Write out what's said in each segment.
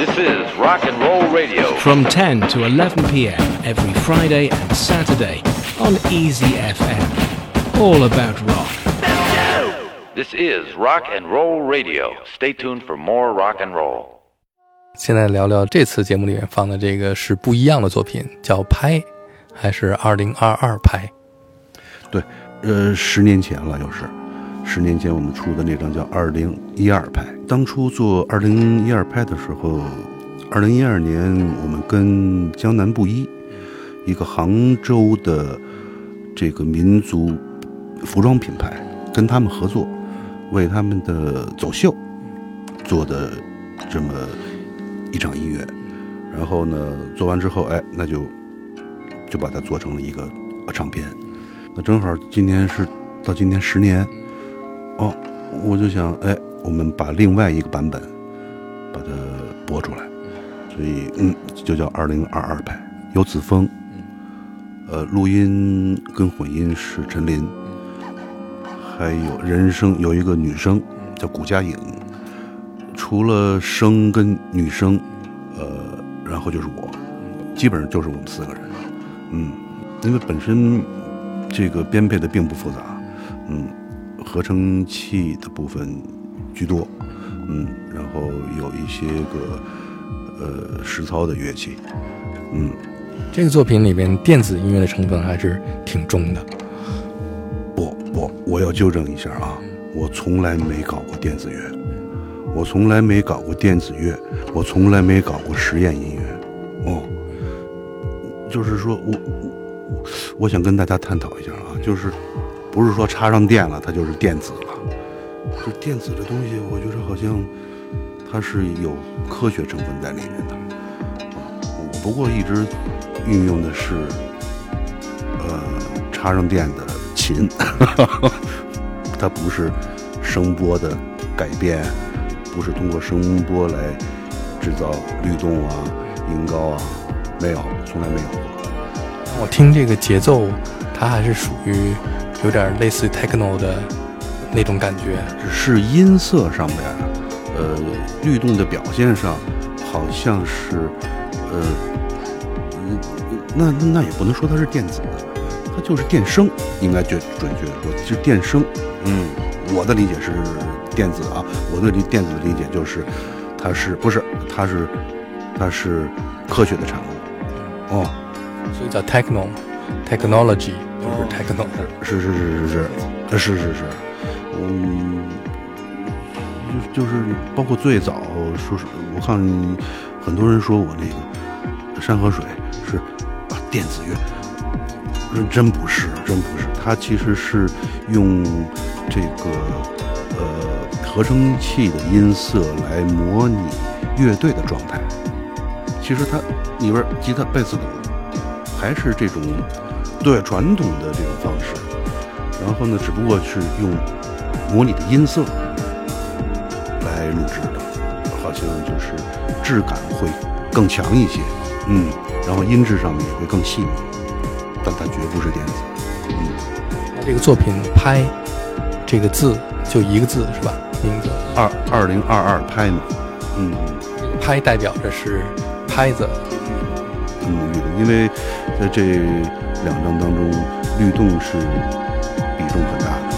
This is Rock and Roll Radio. from 10 to 11 p.m. every Friday and Saturday on Easy FM. All about rock. This is Rock and Roll Radio. Stay tuned for more rock and roll. 现在聊聊这次节目里面放的这个是不一样的作品，叫《拍》，还是二零二二拍？对，呃，十年前了，又是 十年前我们出的那张叫《二零一二拍》。当初做二零一二拍的时候，二零一二年我们跟江南布衣，一个杭州的这个民族服装品牌，跟他们合作，为他们的走秀做的这么一场音乐。然后呢，做完之后，哎，那就就把它做成了一个唱片。那正好今年是到今年十年，哦，我就想，哎，我们把另外一个版本把它播出来，所以嗯，就叫二零二二版，有子枫，呃，录音跟混音是陈琳，还有人声有一个女生叫古佳颖，除了声跟女生，呃，然后就是我，基本上就是我们四个人，嗯，因为本身。这个编配的并不复杂，嗯，合成器的部分居多，嗯，然后有一些个呃实操的乐器，嗯，这个作品里面电子音乐的成分还是挺重的。不不，我要纠正一下啊，我从来没搞过电子乐，我从来没搞过电子乐，我从来没搞过实验音乐，哦，就是说我。我想跟大家探讨一下啊，就是不是说插上电了它就是电子了，就电子的东西，我觉得好像它是有科学成分在里面的。我不过一直运用的是呃插上电的琴，它不是声波的改变，不是通过声波来制造律动啊、音高啊，没有，从来没有过。我听这个节奏，它还是属于有点类似 techno 的那种感觉，只是音色上面，呃，律动的表现上，好像是，呃，那那也不能说它是电子的，它就是电声，应该准准确的说，是电声。嗯，我的理解是电子啊，我对电子的理解就是，它是不是它是它是科学的产物，哦。所以叫 techno，technology 就是 techno，是是是是是，是是是，嗯，就就是包括最早说是，我看很多人说我那个山河水是啊电子乐，真不是真不是，它其实是用这个呃合成器的音色来模拟乐队的状态，其实它里边吉他、贝斯、鼓。还是这种对传统的这种方式，然后呢，只不过是用模拟的音色来录制的，好像就是质感会更强一些，嗯，然后音质上面也会更细腻，但它绝不是电子，嗯。那这个作品“拍”这个字就一个字是吧？名字二二零二二拍嘛，嗯，拍代表着是拍子。嗯，因为在这两张当中，律动是比重很大。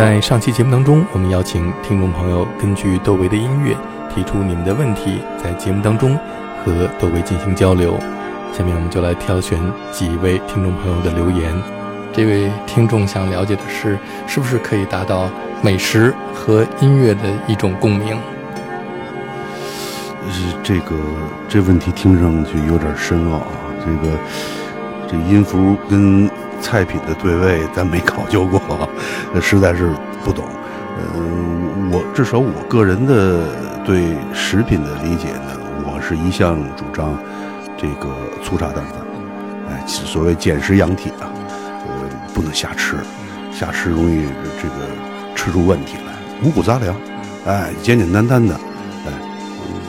在上期节目当中，我们邀请听众朋友根据窦唯的音乐提出你们的问题，在节目当中和窦唯进行交流。下面我们就来挑选几位听众朋友的留言。这位听众想了解的是，是不是可以达到美食和音乐的一种共鸣？是这个这问题听上去有点深奥啊。这个这音符跟菜品的对位，咱没考究过，实在是不懂。嗯，我至少我个人的对食品的理解呢，我是一向主张这个粗茶淡饭。哎，所谓减食养体啊，呃，不能瞎吃，瞎吃容易这个吃出问题来。五谷杂粮，哎，简简单单的，哎，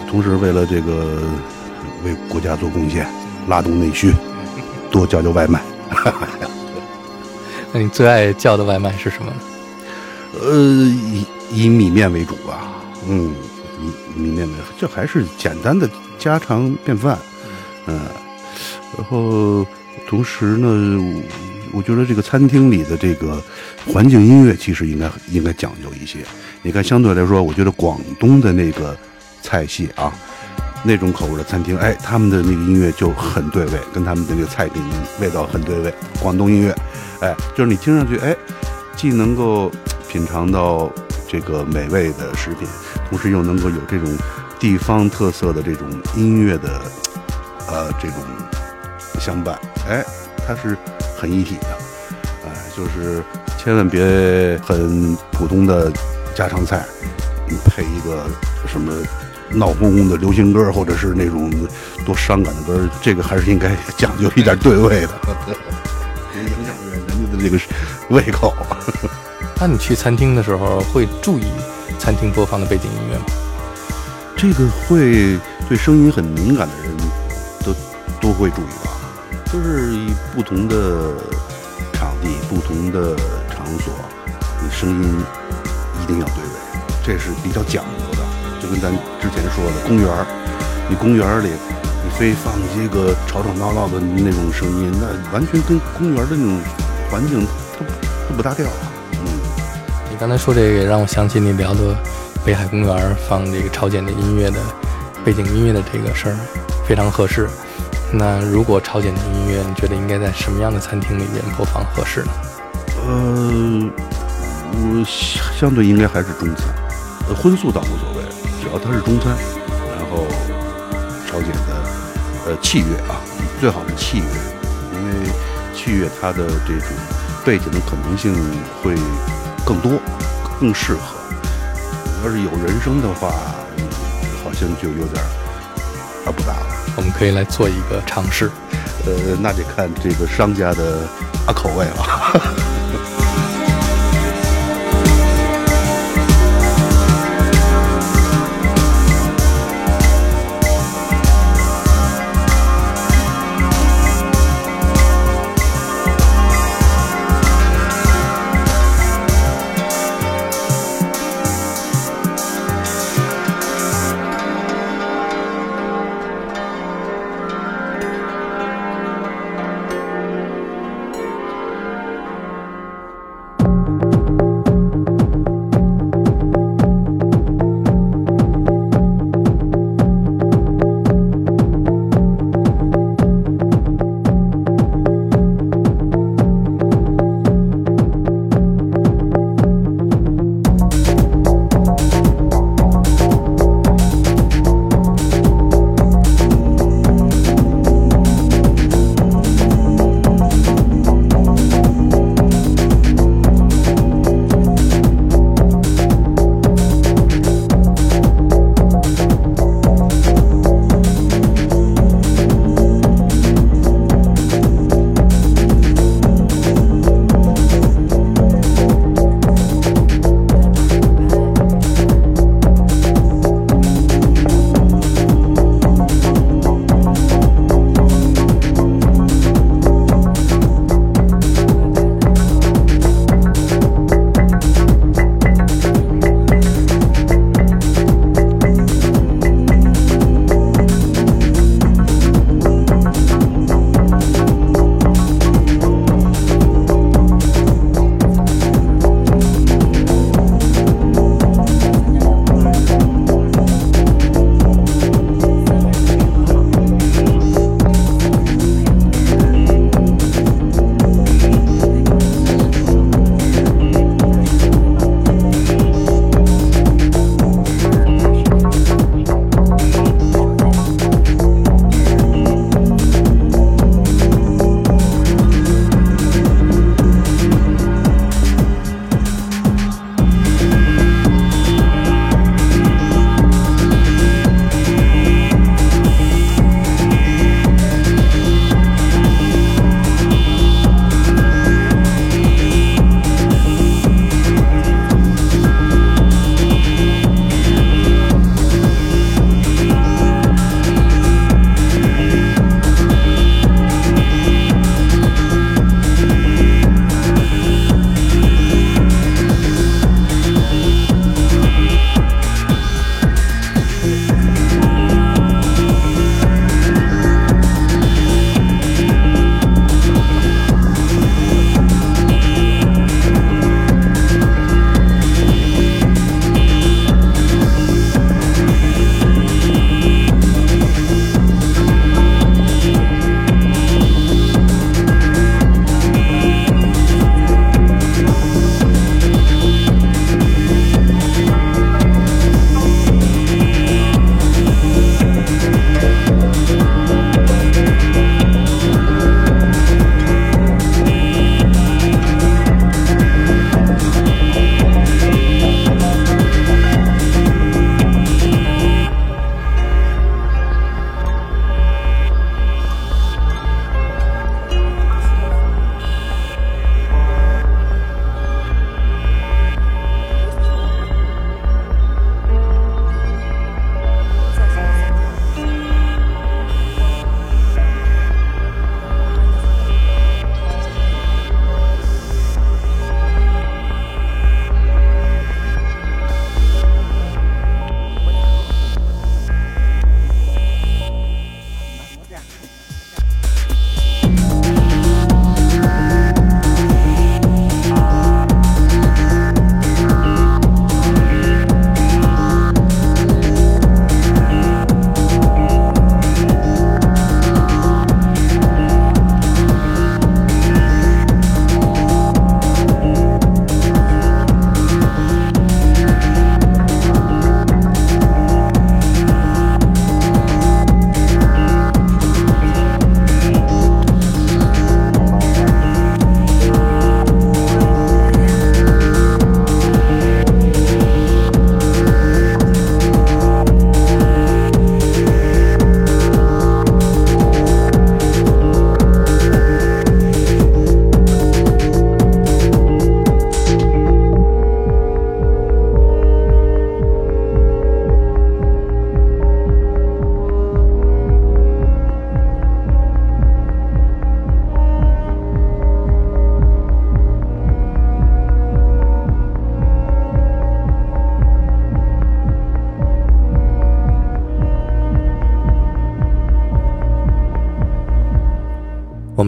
同时为了这个为国家做贡献，拉动内需，多叫叫外卖。哈哈哈那你最爱叫的外卖是什么？呃，以以米面为主吧，嗯，米米面为主，这还是简单的家常便饭，嗯，然后同时呢，我觉得这个餐厅里的这个环境音乐其实应该应该讲究一些。你看，相对来说，我觉得广东的那个菜系啊，那种口味的餐厅，哎，他们的那个音乐就很对味，跟他们的那个菜品味道很对味。广东音乐，哎，就是你听上去，哎，既能够品尝到这个美味的食品，同时又能够有这种地方特色的这种音乐的，呃，这种相伴，哎，它是很一体的，哎，就是千万别很普通的家常菜，配一个什么闹哄哄的流行歌，或者是那种多伤感的歌，这个还是应该讲究一点对味的，的这个胃口。那你去餐厅的时候会注意餐厅播放的背景音乐吗？这个会对声音很敏感的人都都会注意吧，就是以不同的场地、不同的场所，你声音一定要对位，这是比较讲究的。就跟咱之前说的，公园儿，你公园儿里你非放一些个吵吵闹闹的那种声音，那完全跟公园的那种环境它它不搭调啊。嗯，你刚才说这个，也让我想起你聊的北海公园放这个朝鲜的音乐的背景音乐的这个事儿，非常合适。那如果朝鲜的音乐，你觉得应该在什么样的餐厅里面播放合适呢？呃，我相对应该还是中餐，呃，荤素倒无所谓，只要它是中餐。然后朝鲜的呃器乐啊，最好是器乐，器乐它的这种背景的可能性会更多，更适合。要是有人声的话，嗯好像就有点儿啊不大了。我们可以来做一个尝试。呃，那得看这个商家的啊口味了。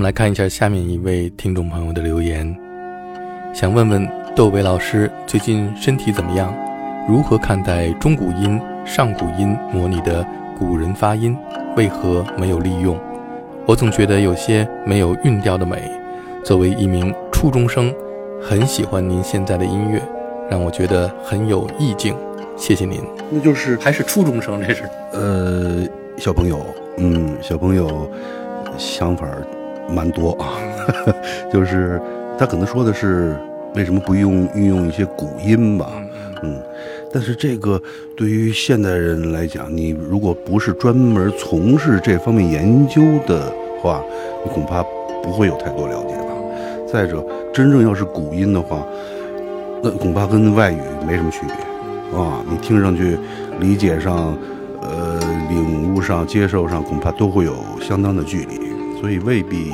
们来看一下下面一位听众朋友的留言，想问问窦唯老师最近身体怎么样？如何看待中古音、上古音模拟的古人发音？为何没有利用？我总觉得有些没有韵调的美。作为一名初中生，很喜欢您现在的音乐，让我觉得很有意境。谢谢您。那就是还是初中生，这是？呃，小朋友，嗯，小朋友想法蛮多啊，就是他可能说的是为什么不用运用一些古音吧？嗯，但是这个对于现代人来讲，你如果不是专门从事这方面研究的话，你恐怕不会有太多了解吧。再者，真正要是古音的话，那恐怕跟外语没什么区别啊。你听上去、理解上、呃，领悟上、接受上，恐怕都会有相当的距离，所以未必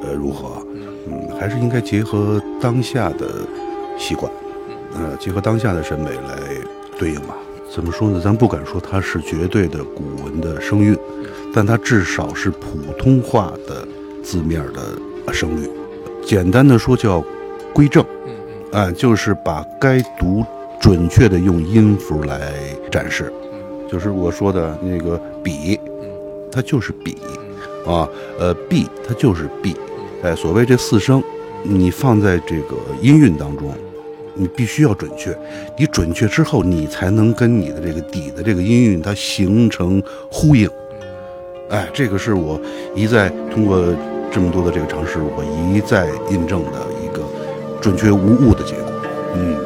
呃如何。嗯，还是应该结合当下的习惯。呃，结合当下的审美来对应吧。怎么说呢？咱不敢说它是绝对的古文的声韵，但它至少是普通话的字面的声律。简单的说叫归正，嗯，就是把该读准确的用音符来展示。就是我说的那个笔，它就是笔啊，呃，b 它就是 b，哎，所谓这四声，你放在这个音韵当中。你必须要准确，你准确之后，你才能跟你的这个底的这个音韵它形成呼应。哎，这个是我一再通过这么多的这个尝试，我一再印证的一个准确无误的结果。嗯。